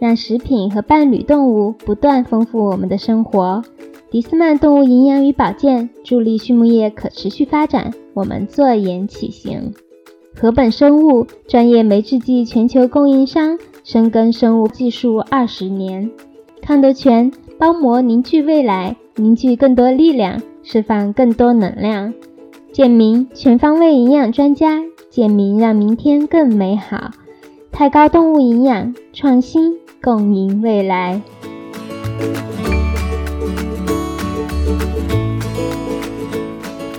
让食品和伴侣动物不断丰富我们的生活。迪斯曼动物营养与保健助力畜牧业可持续发展，我们坐言起行。禾本生物专业酶制剂全球供应商，深耕生物技术二十年。康德全包膜凝聚未来，凝聚更多力量，释放更多能量。健明全方位营养专家，健明让明天更美好。太高动物营养创新。共赢未来。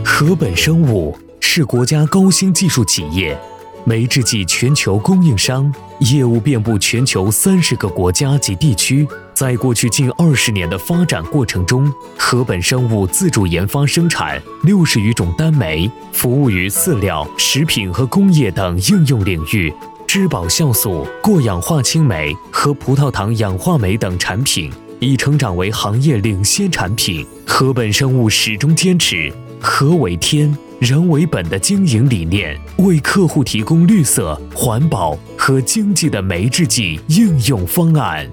禾本生物是国家高新技术企业，酶制剂全球供应商，业务遍布全球三十个国家及地区。在过去近二十年的发展过程中，禾本生物自主研发生产六十余种单酶，服务于饲料、食品和工业等应用领域。质保酵素、过氧化氢酶和葡萄糖氧化酶等产品已成长为行业领先产品。禾本生物始终坚持“禾为天，人为本”的经营理念，为客户提供绿色、环保和经济的酶制剂应用方案。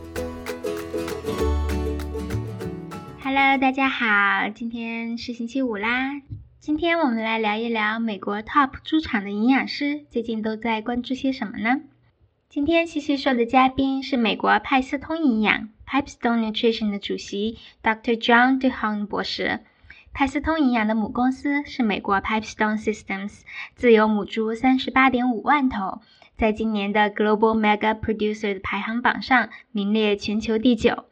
Hello，大家好，今天是星期五啦。今天我们来聊一聊美国 Top 猪场的营养师最近都在关注些什么呢？今天西西说的嘉宾是美国派斯通营养 （Pipestone Nutrition） 的主席 Dr. John DeHaan 博士。派斯通营养的母公司是美国 Pipestone Systems，自有母猪三十八点五万头，在今年的 Global Mega Producer 的排行榜上名列全球第九。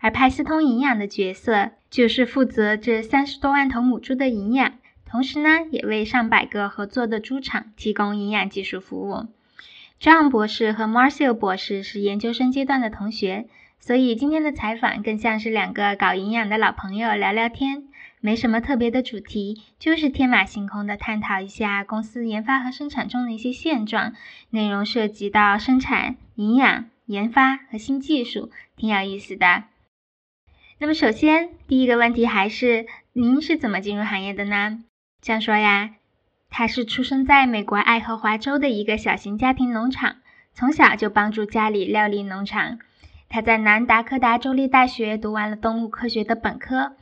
而派斯通营养的角色就是负责这三十多万头母猪的营养。同时呢，也为上百个合作的猪场提供营养技术服务。John 博士和 Marcel 博士是研究生阶段的同学，所以今天的采访更像是两个搞营养的老朋友聊聊天，没什么特别的主题，就是天马行空的探讨一下公司研发和生产中的一些现状，内容涉及到生产、营养、研发和新技术，挺有意思的。那么首先第一个问题还是您是怎么进入行业的呢？这样说呀，他是出生在美国爱荷华州的一个小型家庭农场，从小就帮助家里料理农场。他在南达科达州立大学读完了动物科学的本科，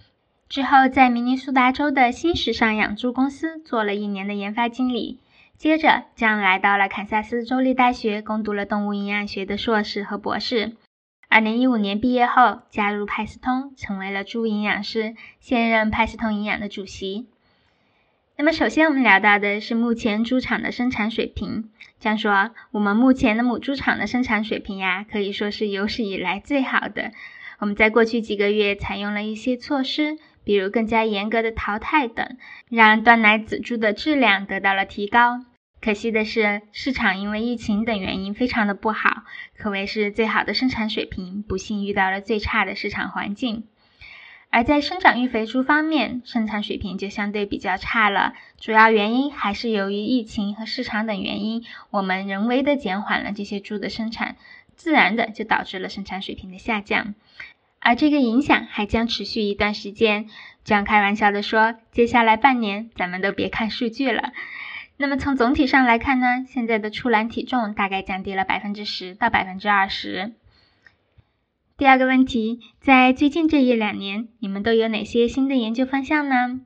之后在明尼苏达州的新时尚养猪公司做了一年的研发经理，接着将来到了堪萨斯州立大学攻读了动物营养学的硕士和博士。二零一五年毕业后，加入派斯通，成为了猪营养师，现任派斯通营养的主席。那么，首先我们聊到的是目前猪场的生产水平。这样说，我们目前的母猪场的生产水平呀，可以说是有史以来最好的。我们在过去几个月采用了一些措施，比如更加严格的淘汰等，让断奶仔猪的质量得到了提高。可惜的是，市场因为疫情等原因非常的不好，可谓是最好的生产水平，不幸遇到了最差的市场环境。而在生长育肥猪方面，生产水平就相对比较差了。主要原因还是由于疫情和市场等原因，我们人为的减缓了这些猪的生产，自然的就导致了生产水平的下降。而这个影响还将持续一段时间。这样开玩笑的说，接下来半年咱们都别看数据了。那么从总体上来看呢，现在的出栏体重大概降低了百分之十到百分之二十。第二个问题，在最近这一两年，你们都有哪些新的研究方向呢？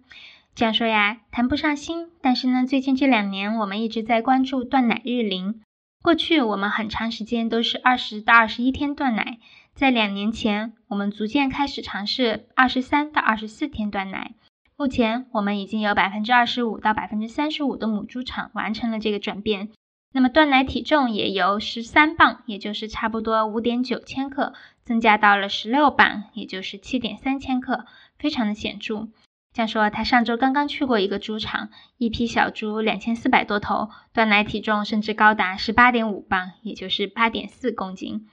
这样说呀，谈不上新，但是呢，最近这两年我们一直在关注断奶日龄。过去我们很长时间都是二十到二十一天断奶，在两年前，我们逐渐开始尝试二十三到二十四天断奶。目前，我们已经有百分之二十五到百分之三十五的母猪场完成了这个转变。那么断奶体重也由十三磅，也就是差不多五点九千克，增加到了十六磅，也就是七点三千克，非常的显著。这样说，他上周刚刚去过一个猪场，一批小猪两千四百多头，断奶体重甚至高达十八点五磅，也就是八点四公斤。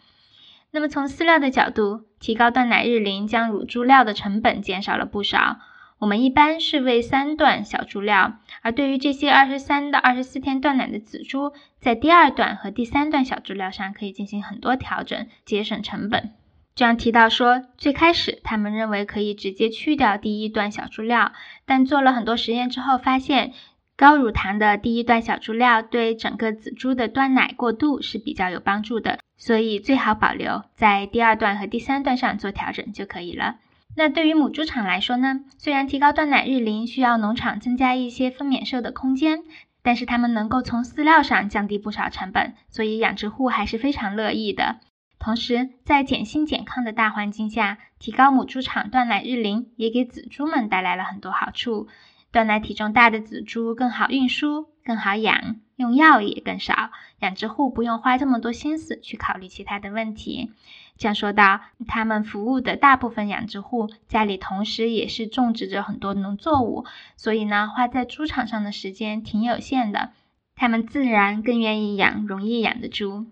那么从饲料的角度，提高断奶日龄将乳猪料的成本减少了不少。我们一般是喂三段小猪料，而对于这些二十三到二十四天断奶的仔猪，在第二段和第三段小猪料上可以进行很多调整，节省成本。这样提到说，最开始他们认为可以直接去掉第一段小猪料，但做了很多实验之后发现，高乳糖的第一段小猪料对整个仔猪的断奶过渡是比较有帮助的，所以最好保留在第二段和第三段上做调整就可以了。那对于母猪场来说呢？虽然提高断奶日龄需要农场增加一些分娩兽的空间，但是他们能够从饲料上降低不少成本，所以养殖户还是非常乐意的。同时，在减薪减抗的大环境下，提高母猪场断奶日龄也给仔猪们带来了很多好处。断奶体重大的仔猪更好运输、更好养，用药也更少，养殖户不用花这么多心思去考虑其他的问题。这样说到，他们服务的大部分养殖户家里同时也是种植着很多农作物，所以呢，花在猪场上的时间挺有限的。他们自然更愿意养容易养的猪。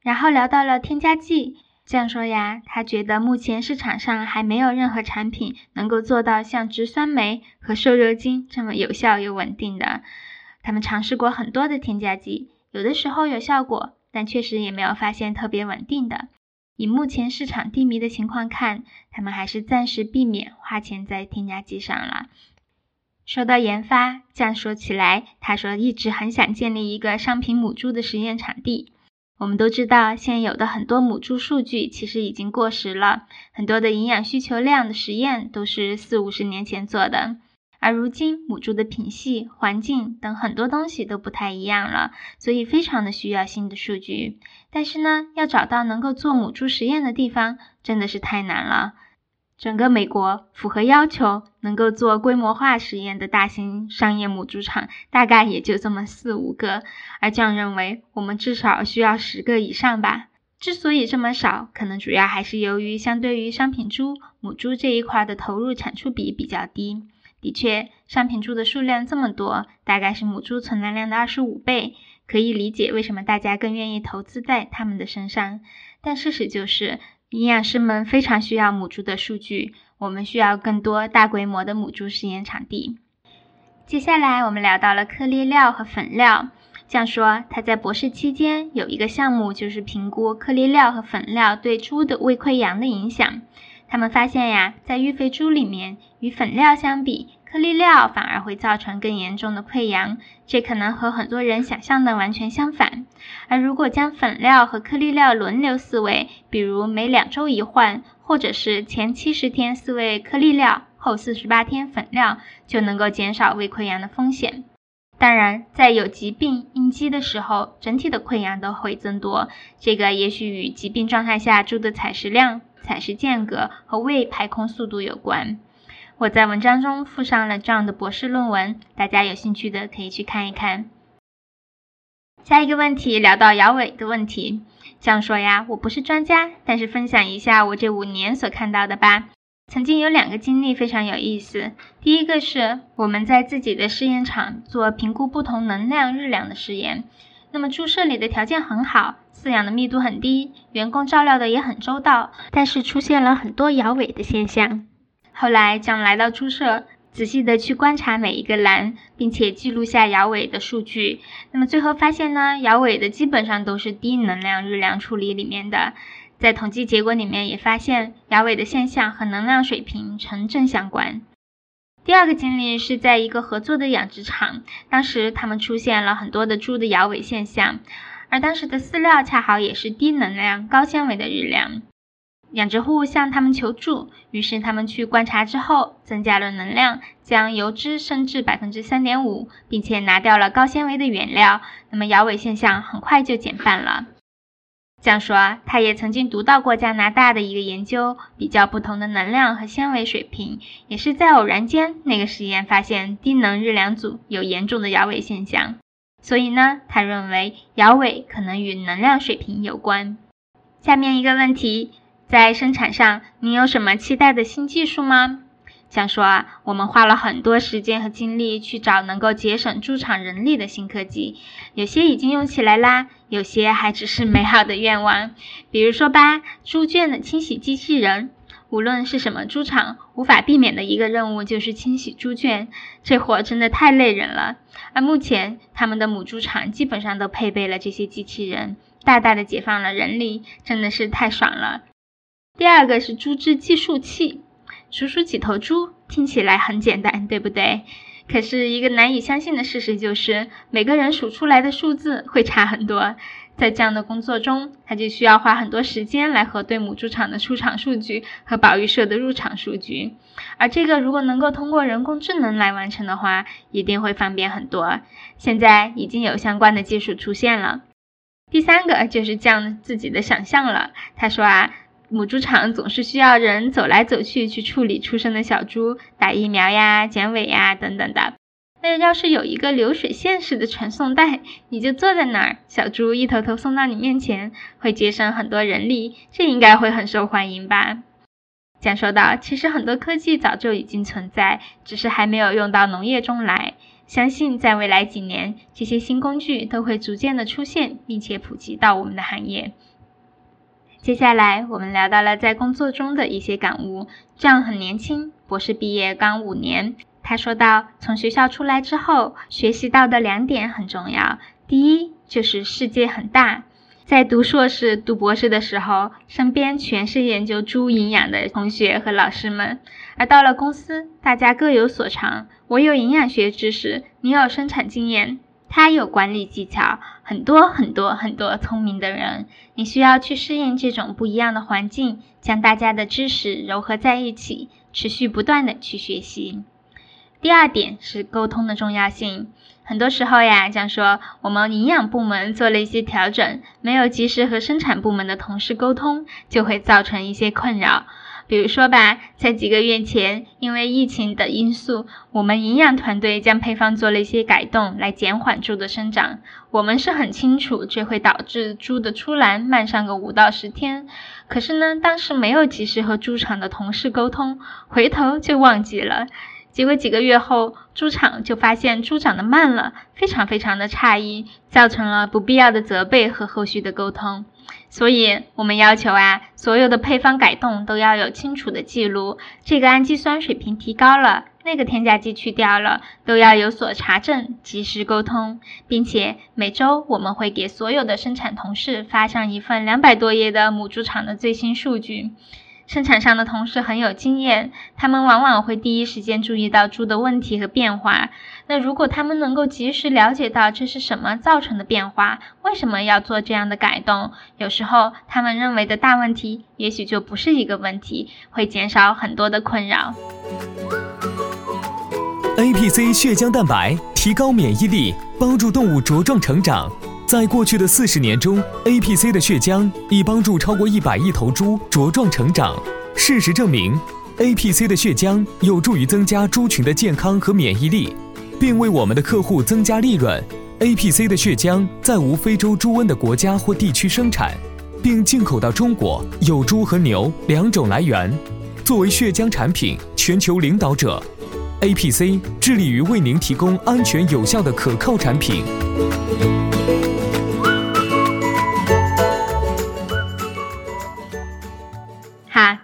然后聊到了添加剂，这样说呀，他觉得目前市场上还没有任何产品能够做到像植酸酶和瘦肉精这么有效又稳定的。他们尝试过很多的添加剂，有的时候有效果，但确实也没有发现特别稳定的。以目前市场低迷的情况看，他们还是暂时避免花钱在添加剂上了。说到研发，这样说起来，他说一直很想建立一个商品母猪的实验场地。我们都知道，现有的很多母猪数据其实已经过时了，很多的营养需求量的实验都是四五十年前做的。而如今，母猪的品系、环境等很多东西都不太一样了，所以非常的需要新的数据。但是呢，要找到能够做母猪实验的地方，真的是太难了。整个美国符合要求能够做规模化实验的大型商业母猪场，大概也就这么四五个。而酱认为，我们至少需要十个以上吧。之所以这么少，可能主要还是由于相对于商品猪，母猪这一块的投入产出比比较低。的确，商品猪的数量这么多，大概是母猪存栏量的二十五倍，可以理解为什么大家更愿意投资在它们的身上。但事实就是，营养师们非常需要母猪的数据，我们需要更多大规模的母猪实验场地。接下来，我们聊到了颗粒料和粉料。像说他在博士期间有一个项目，就是评估颗粒料和粉料对猪的胃溃疡的影响。他们发现呀，在育肥猪里面，与粉料相比，颗粒料反而会造成更严重的溃疡。这可能和很多人想象的完全相反。而如果将粉料和颗粒料轮流饲喂，比如每两周一换，或者是前七十天饲喂颗粒料，后四十八天粉料，就能够减少胃溃疡的风险。当然，在有疾病应激的时候，整体的溃疡都会增多。这个也许与疾病状态下猪的采食量。采食间隔和胃排空速度有关。我在文章中附上了这样的博士论文，大家有兴趣的可以去看一看。下一个问题聊到摇尾的问题，这样说呀，我不是专家，但是分享一下我这五年所看到的吧。曾经有两个经历非常有意思。第一个是我们在自己的试验场做评估不同能量日粮的试验。那么猪舍里的条件很好，饲养的密度很低，员工照料的也很周到，但是出现了很多摇尾的现象。后来将来到猪舍，仔细的去观察每一个栏，并且记录下摇尾的数据。那么最后发现呢，摇尾的基本上都是低能量日粮处理里面的。在统计结果里面也发现，摇尾的现象和能量水平呈正相关。第二个经历是在一个合作的养殖场，当时他们出现了很多的猪的摇尾现象，而当时的饲料恰好也是低能量、高纤维的日粮。养殖户向他们求助，于是他们去观察之后，增加了能量，将油脂升至百分之三点五，并且拿掉了高纤维的原料，那么摇尾现象很快就减半了。这样说，他也曾经读到过加拿大的一个研究，比较不同的能量和纤维水平，也是在偶然间，那个实验发现低能日粮组有严重的摇尾现象。所以呢，他认为摇尾可能与能量水平有关。下面一个问题，在生产上，你有什么期待的新技术吗？想说啊，我们花了很多时间和精力去找能够节省猪场人力的新科技，有些已经用起来啦，有些还只是美好的愿望。比如说吧，猪圈的清洗机器人，无论是什么猪场，无法避免的一个任务就是清洗猪圈，这活真的太累人了。而目前，他们的母猪场基本上都配备了这些机器人，大大的解放了人力，真的是太爽了。第二个是猪只计数器。数数几头猪听起来很简单，对不对？可是，一个难以相信的事实就是，每个人数出来的数字会差很多。在这样的工作中，他就需要花很多时间来核对母猪场的出厂数据和保育社的入场数据。而这个如果能够通过人工智能来完成的话，一定会方便很多。现在已经有相关的技术出现了。第三个就是降自己的想象了。他说啊。母猪场总是需要人走来走去去处理出生的小猪，打疫苗呀、剪尾呀等等的。那要是有一个流水线式的传送带，你就坐在那儿，小猪一头头送到你面前，会节省很多人力，这应该会很受欢迎吧？讲说到，其实很多科技早就已经存在，只是还没有用到农业中来。相信在未来几年，这些新工具都会逐渐的出现，并且普及到我们的行业。接下来，我们聊到了在工作中的一些感悟。这样很年轻，博士毕业刚五年。他说到，从学校出来之后，学习到的两点很重要。第一，就是世界很大。在读硕士、读博士的时候，身边全是研究猪营养的同学和老师们；而到了公司，大家各有所长。我有营养学知识，你有生产经验。他有管理技巧，很多很多很多聪明的人，你需要去适应这种不一样的环境，将大家的知识糅合在一起，持续不断的去学习。第二点是沟通的重要性，很多时候呀，讲说我们营养部门做了一些调整，没有及时和生产部门的同事沟通，就会造成一些困扰。比如说吧，在几个月前，因为疫情的因素，我们营养团队将配方做了一些改动，来减缓猪的生长。我们是很清楚，这会导致猪的出栏慢上个五到十天。可是呢，当时没有及时和猪场的同事沟通，回头就忘记了。结果几个月后，猪场就发现猪长得慢了，非常非常的诧异，造成了不必要的责备和后续的沟通。所以我们要求啊，所有的配方改动都要有清楚的记录。这个氨基酸水平提高了，那个添加剂去掉了，都要有所查证，及时沟通，并且每周我们会给所有的生产同事发上一份两百多页的母猪场的最新数据。生产上的同事很有经验，他们往往会第一时间注意到猪的问题和变化。那如果他们能够及时了解到这是什么造成的变化，为什么要做这样的改动，有时候他们认为的大问题，也许就不是一个问题，会减少很多的困扰。A P C 血浆蛋白提高免疫力，帮助动物茁壮成长。在过去的四十年中，APC 的血浆已帮助超过一百亿头猪茁壮成长。事实证明，APC 的血浆有助于增加猪群的健康和免疫力，并为我们的客户增加利润。APC 的血浆在无非洲猪瘟的国家或地区生产，并进口到中国，有猪和牛两种来源。作为血浆产品全球领导者，APC 致力于为您提供安全有效的可靠产品。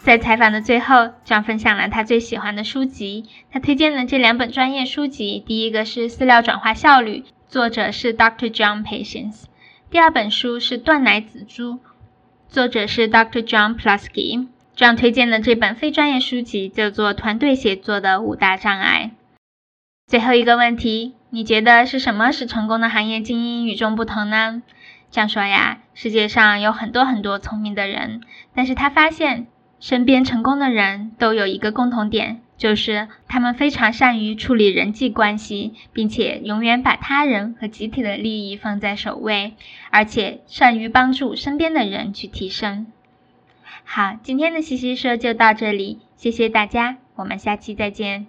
在采访的最后，John 分享了他最喜欢的书籍。他推荐了这两本专业书籍，第一个是《饲料转化效率》，作者是 Dr. John Patience；第二本书是《断奶仔猪》，作者是 Dr. John Plusky。John 推荐的这本非专业书籍叫做《团队协作的五大障碍》。最后一个问题，你觉得是什么使成功的行业精英与众不同呢？这样说呀，世界上有很多很多聪明的人，但是他发现。身边成功的人都有一个共同点，就是他们非常善于处理人际关系，并且永远把他人和集体的利益放在首位，而且善于帮助身边的人去提升。好，今天的西西说就到这里，谢谢大家，我们下期再见。